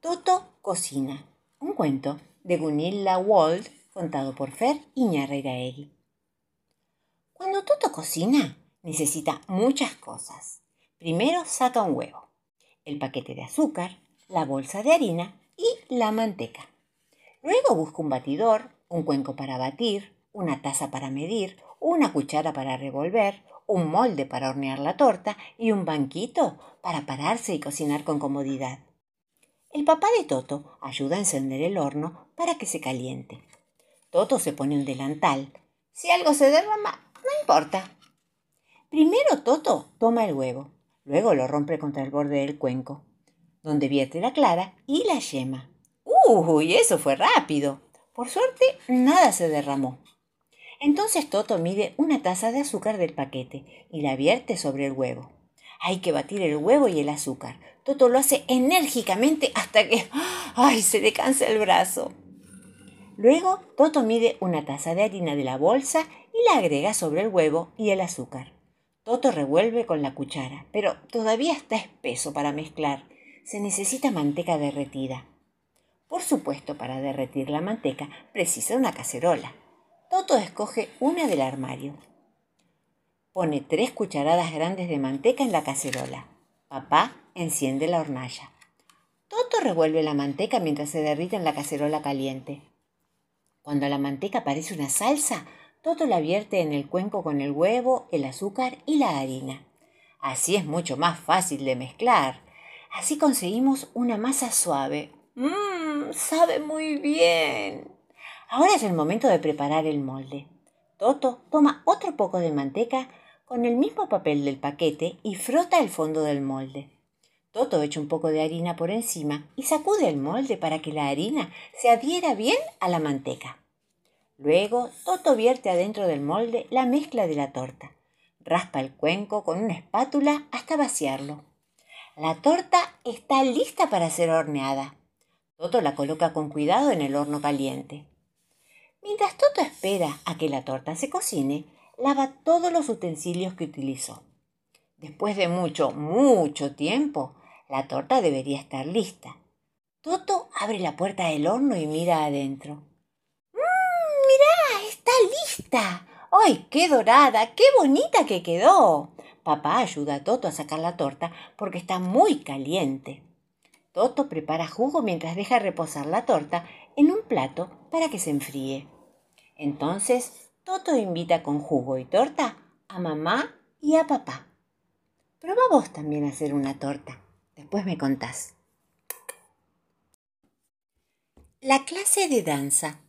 Toto cocina. Un cuento de Gunilla Wald contado por Fer Iñarreiraegui. Cuando Toto cocina, necesita muchas cosas. Primero saca un huevo, el paquete de azúcar, la bolsa de harina y la manteca. Luego busca un batidor, un cuenco para batir, una taza para medir, una cuchara para revolver, un molde para hornear la torta y un banquito para pararse y cocinar con comodidad. El papá de Toto ayuda a encender el horno para que se caliente. Toto se pone un delantal. Si algo se derrama, no importa. Primero Toto toma el huevo, luego lo rompe contra el borde del cuenco, donde vierte la clara y la yema. ¡Uy! Eso fue rápido. Por suerte, nada se derramó. Entonces Toto mide una taza de azúcar del paquete y la vierte sobre el huevo. Hay que batir el huevo y el azúcar. Toto lo hace enérgicamente hasta que ¡ay! se le cansa el brazo. Luego Toto mide una taza de harina de la bolsa y la agrega sobre el huevo y el azúcar. Toto revuelve con la cuchara, pero todavía está espeso para mezclar. Se necesita manteca derretida. Por supuesto, para derretir la manteca precisa una cacerola. Toto escoge una del armario. Pone tres cucharadas grandes de manteca en la cacerola. Papá enciende la hornalla. Toto revuelve la manteca mientras se derrite en la cacerola caliente. Cuando la manteca parece una salsa, Toto la vierte en el cuenco con el huevo, el azúcar y la harina. Así es mucho más fácil de mezclar. Así conseguimos una masa suave. Mmm, sabe muy bien. Ahora es el momento de preparar el molde. Toto toma otro poco de manteca con el mismo papel del paquete y frota el fondo del molde. Toto echa un poco de harina por encima y sacude el molde para que la harina se adhiera bien a la manteca. Luego, Toto vierte adentro del molde la mezcla de la torta. Raspa el cuenco con una espátula hasta vaciarlo. La torta está lista para ser horneada. Toto la coloca con cuidado en el horno caliente. Mientras Toto espera a que la torta se cocine, lava todos los utensilios que utilizó. Después de mucho, mucho tiempo, la torta debería estar lista. Toto abre la puerta del horno y mira adentro. ¡Mmm! ¡Mirá! ¡Está lista! ¡Ay, qué dorada! ¡Qué bonita que quedó! Papá ayuda a Toto a sacar la torta porque está muy caliente. Toto prepara jugo mientras deja reposar la torta en un plato para que se enfríe. Entonces, Toto invita con jugo y torta a mamá y a papá. Proba vos también a hacer una torta. Después me contás. La clase de danza.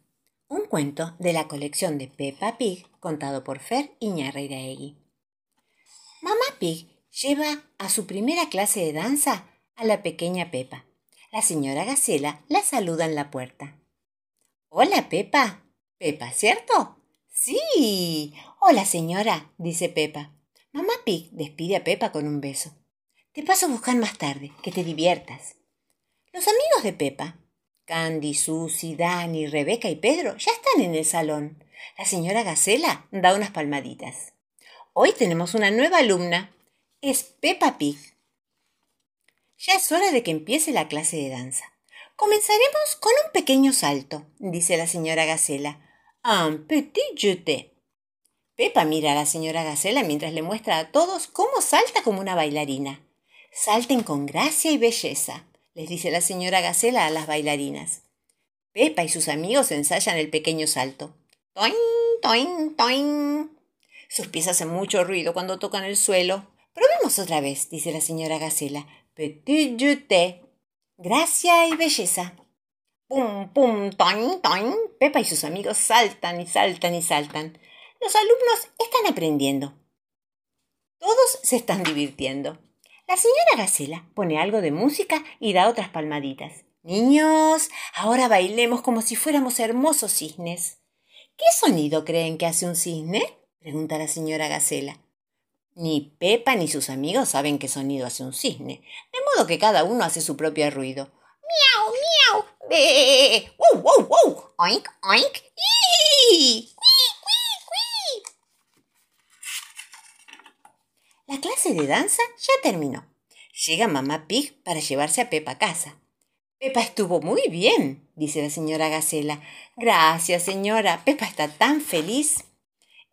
Un cuento de la colección de Peppa Pig contado por Fer Iñarreiraegui. Mamá Pig lleva a su primera clase de danza a la pequeña Pepa. La señora Gacela la saluda en la puerta. Hola, Pepa. Pepa, ¿cierto? Sí. Hola, señora, dice Pepa. Mamá Pig despide a Pepa con un beso. Te paso a buscar más tarde, que te diviertas. Los amigos de Pepa, Candy, Susy, Dani, Rebeca y Pedro, ya están en el salón. La señora Gacela da unas palmaditas. Hoy tenemos una nueva alumna. Es Peppa Pig. Ya es hora de que empiece la clase de danza. Comenzaremos con un pequeño salto, dice la señora Gacela. Un petit jeté. Pepa mira a la señora Gacela mientras le muestra a todos cómo salta como una bailarina. Salten con gracia y belleza, les dice la señora Gacela a las bailarinas. Pepa y sus amigos ensayan el pequeño salto. Toin, toin, toin. Sus pies hacen mucho ruido cuando tocan el suelo. Probemos otra vez, dice la señora Gacela. Petit jeté. Gracia y belleza. Pum, pum, toin, toin. Pepa y sus amigos saltan y saltan y saltan. Los alumnos están aprendiendo. Todos se están divirtiendo. La señora Gacela pone algo de música y da otras palmaditas. Niños, ahora bailemos como si fuéramos hermosos cisnes. ¿Qué sonido creen que hace un cisne? pregunta la señora Gacela. Ni Pepa ni sus amigos saben qué sonido hace un cisne, de modo que cada uno hace su propio ruido. ¡Miau, miau! ¡Wow, wow, wow! ¡Oink, oink! La clase de danza ya terminó. Llega mamá Pig para llevarse a Pepa a casa. Pepa estuvo muy bien, dice la señora Gacela. Gracias, señora. Pepa está tan feliz.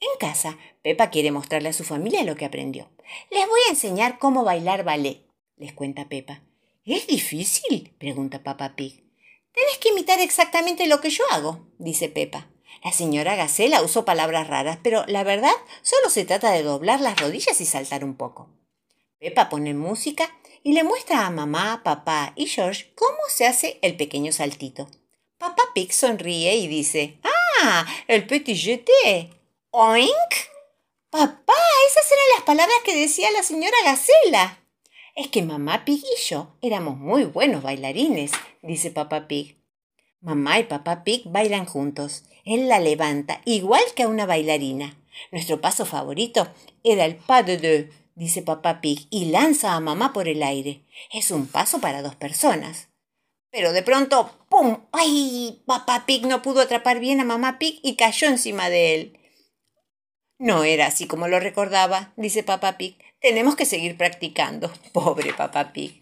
En casa, Pepa quiere mostrarle a su familia lo que aprendió. Les voy a enseñar cómo bailar ballet, les cuenta Pepa. ¿Es difícil? pregunta Papá Pig. Tenés que imitar exactamente lo que yo hago, dice Pepa. La señora Gacela usó palabras raras, pero la verdad solo se trata de doblar las rodillas y saltar un poco. Pepa pone música y le muestra a mamá, papá y George cómo se hace el pequeño saltito. Papá Pig sonríe y dice, ¡Ah! El petit jeté. ¿Oink? Papá, esas eran las palabras que decía la señora Gacela. Es que mamá Pig y yo éramos muy buenos bailarines, dice papá Pig. Mamá y papá Pig bailan juntos. Él la levanta, igual que a una bailarina. Nuestro paso favorito era el pas de deux, dice papá Pig, y lanza a mamá por el aire. Es un paso para dos personas. Pero de pronto, ¡pum! ¡Ay! Papá Pig no pudo atrapar bien a mamá Pig y cayó encima de él. No era así como lo recordaba, dice papá Pig. Tenemos que seguir practicando. Pobre papá Pig.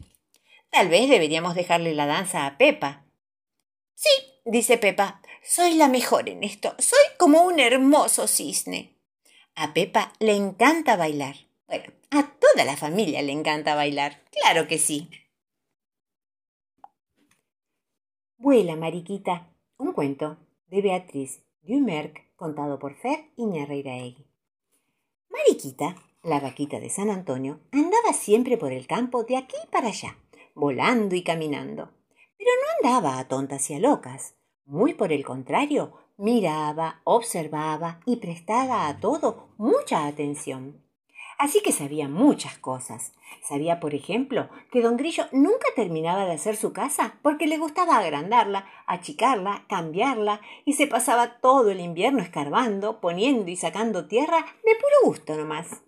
Tal vez deberíamos dejarle la danza a Pepa. Sí, dice Pepa. Soy la mejor en esto. Soy como un hermoso cisne. A Pepa le encanta bailar. Bueno, a toda la familia le encanta bailar. Claro que sí. Vuela, Mariquita. Un cuento de Beatriz Dumerc, contado por Fer Iñarreiraegui. Mariquita, la vaquita de San Antonio, andaba siempre por el campo de aquí para allá, volando y caminando. Pero no andaba a tontas y a locas. Muy por el contrario, miraba, observaba y prestaba a todo mucha atención. Así que sabía muchas cosas. Sabía, por ejemplo, que don Grillo nunca terminaba de hacer su casa porque le gustaba agrandarla, achicarla, cambiarla y se pasaba todo el invierno escarbando, poniendo y sacando tierra de puro gusto nomás.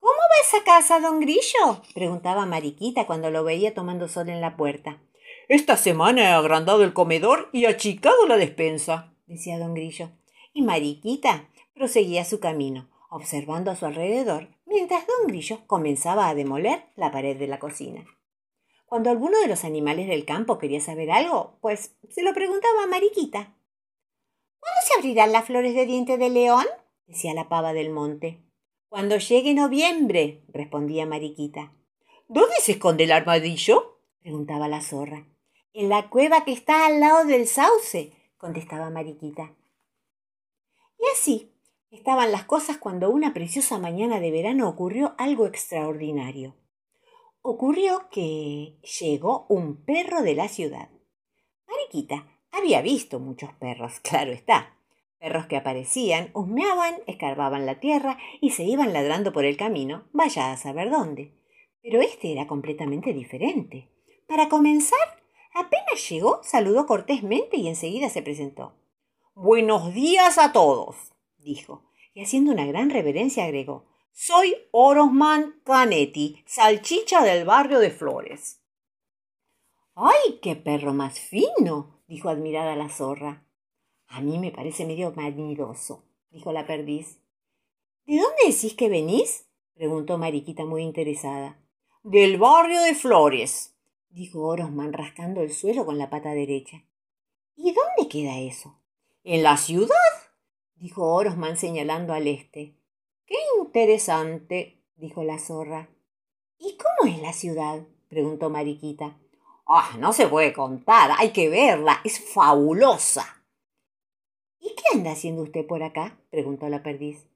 ¿Cómo va esa casa, don Grillo? preguntaba Mariquita cuando lo veía tomando sol en la puerta. Esta semana he agrandado el comedor y achicado la despensa, decía don Grillo. Y Mariquita proseguía su camino, observando a su alrededor, mientras don Grillo comenzaba a demoler la pared de la cocina. Cuando alguno de los animales del campo quería saber algo, pues se lo preguntaba a Mariquita. ¿Cuándo se abrirán las flores de diente de león? decía la pava del monte. Cuando llegue noviembre, respondía Mariquita. ¿Dónde se esconde el armadillo? preguntaba la zorra. En la cueva que está al lado del sauce, contestaba Mariquita. Y así, estaban las cosas cuando una preciosa mañana de verano ocurrió algo extraordinario. Ocurrió que llegó un perro de la ciudad. Mariquita había visto muchos perros, claro está. Perros que aparecían, husmeaban, escarbaban la tierra y se iban ladrando por el camino, vaya a saber dónde. Pero este era completamente diferente. Para comenzar, apenas llegó, saludó cortésmente y enseguida se presentó. Buenos días a todos dijo, y haciendo una gran reverencia agregó Soy Orosman Canetti, salchicha del barrio de Flores. ¡Ay, qué perro más fino! dijo admirada la zorra. A mí me parece medio manidoso, dijo la perdiz. ¿De dónde decís que venís? preguntó Mariquita muy interesada. Del barrio de Flores, dijo Orosman rascando el suelo con la pata derecha. ¿Y dónde queda eso? En la ciudad, dijo Orosman señalando al este. Qué interesante, dijo la zorra. ¿Y cómo es la ciudad? preguntó Mariquita. Ah, no se puede contar, hay que verla, es fabulosa. ¿Y qué anda haciendo usted por acá? preguntó la perdiz.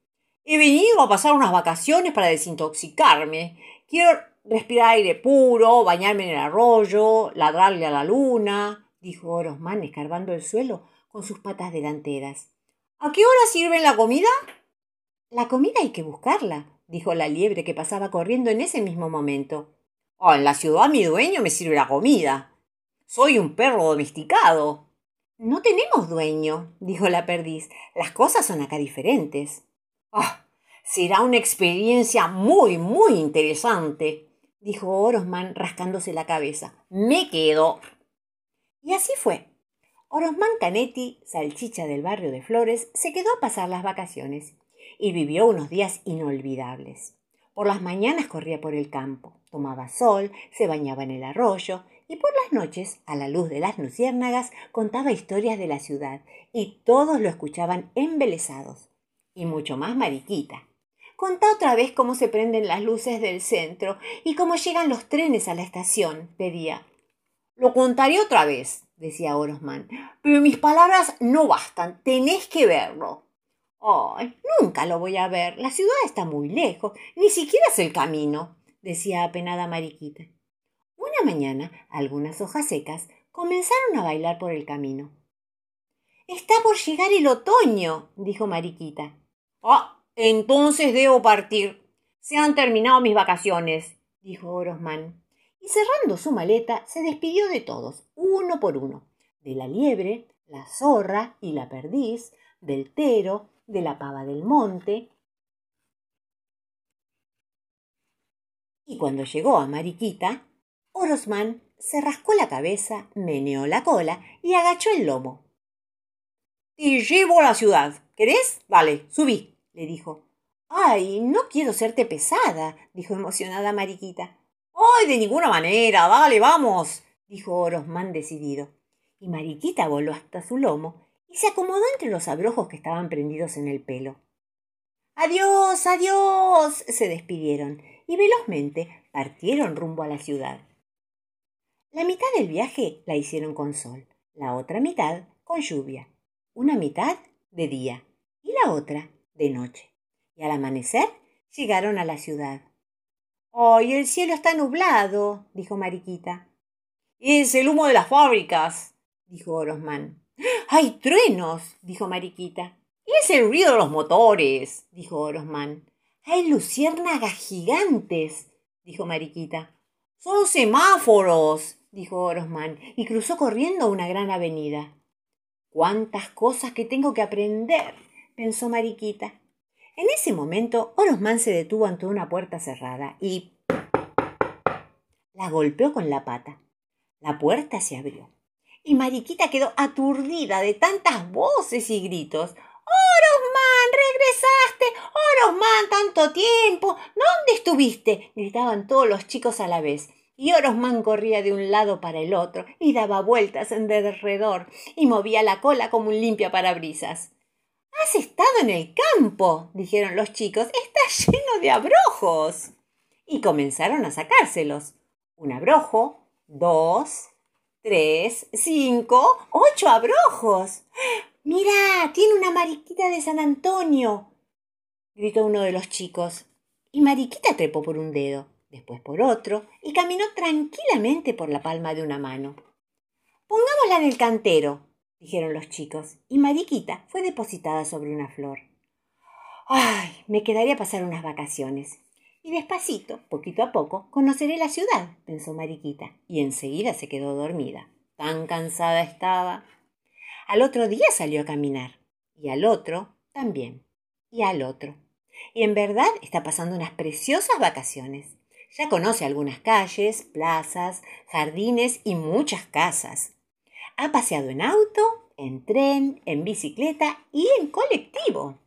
He venido a pasar unas vacaciones para desintoxicarme. Quiero respirar aire puro, bañarme en el arroyo, ladrarle a la luna, dijo Orosman escarbando el suelo con sus patas delanteras. ¿A qué hora sirven la comida? La comida hay que buscarla, dijo la liebre que pasaba corriendo en ese mismo momento. Oh, en la ciudad mi dueño me sirve la comida. Soy un perro domesticado. No tenemos dueño, dijo la perdiz. Las cosas son acá diferentes. Ah, será una experiencia muy, muy interesante, dijo Orosman rascándose la cabeza. Me quedo. Y así fue. Orosman Canetti, salchicha del barrio de Flores, se quedó a pasar las vacaciones y vivió unos días inolvidables. Por las mañanas corría por el campo, tomaba sol, se bañaba en el arroyo, y por las noches, a la luz de las luciérnagas, contaba historias de la ciudad, y todos lo escuchaban embelesados. Y mucho más Mariquita. Contá otra vez cómo se prenden las luces del centro y cómo llegan los trenes a la estación, pedía. Lo contaré otra vez, decía Orosman, pero mis palabras no bastan, tenés que verlo. Ay, nunca lo voy a ver, la ciudad está muy lejos, ni siquiera es el camino, decía apenada Mariquita. Una mañana, algunas hojas secas comenzaron a bailar por el camino. Está por llegar el otoño, dijo Mariquita. Ah, entonces debo partir. Se han terminado mis vacaciones, dijo Orosman. Y cerrando su maleta, se despidió de todos, uno por uno, de la liebre, la zorra y la perdiz, del tero, de la pava del monte. Y cuando llegó a Mariquita, Orosman se rascó la cabeza, meneó la cola y agachó el lomo. Te llevo a la ciudad. ¿Querés? Vale, subí, le dijo. Ay, no quiero serte pesada, dijo emocionada Mariquita. Ay, de ninguna manera, dale, vamos, dijo Orosman decidido. Y Mariquita voló hasta su lomo y se acomodó entre los abrojos que estaban prendidos en el pelo. Adiós, adiós. se despidieron y velozmente partieron rumbo a la ciudad. La mitad del viaje la hicieron con sol, la otra mitad con lluvia, una mitad de día y la otra de noche. Y al amanecer llegaron a la ciudad. ¡Ay, el cielo está nublado! dijo Mariquita. Es el humo de las fábricas, dijo Orosman. ¡Hay truenos! dijo Mariquita. Es el ruido de los motores, dijo Orosman. Hay luciérnagas gigantes, dijo Mariquita. Son semáforos, dijo Orosman, y cruzó corriendo una gran avenida. Cuántas cosas que tengo que aprender, pensó Mariquita. En ese momento, Orosman se detuvo ante una puerta cerrada y la golpeó con la pata. La puerta se abrió y Mariquita quedó aturdida de tantas voces y gritos. ¡Orosman! ¡Regresaste! ¡Orosman! ¡Tanto tiempo! ¿Dónde estuviste? gritaban todos los chicos a la vez y Orosman corría de un lado para el otro y daba vueltas en derredor y movía la cola como un limpia parabrisas. Has estado en el campo, dijeron los chicos. Está lleno de abrojos. Y comenzaron a sacárselos. Un abrojo, dos, tres, cinco, ocho abrojos. Mira, tiene una mariquita de San Antonio, gritó uno de los chicos. Y Mariquita trepó por un dedo después por otro, y caminó tranquilamente por la palma de una mano. Pongámosla en el cantero, dijeron los chicos, y Mariquita fue depositada sobre una flor. Ay, me quedaría a pasar unas vacaciones. Y despacito, poquito a poco, conoceré la ciudad, pensó Mariquita, y enseguida se quedó dormida. Tan cansada estaba. Al otro día salió a caminar, y al otro también, y al otro. Y en verdad está pasando unas preciosas vacaciones. Ya conoce algunas calles, plazas, jardines y muchas casas. Ha paseado en auto, en tren, en bicicleta y en colectivo.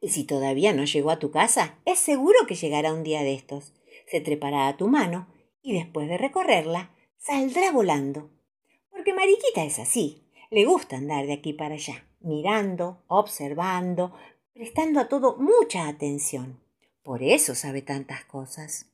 Y si todavía no llegó a tu casa, es seguro que llegará un día de estos. Se trepará a tu mano y después de recorrerla, saldrá volando. Porque Mariquita es así, le gusta andar de aquí para allá, mirando, observando, prestando a todo mucha atención. Por eso sabe tantas cosas.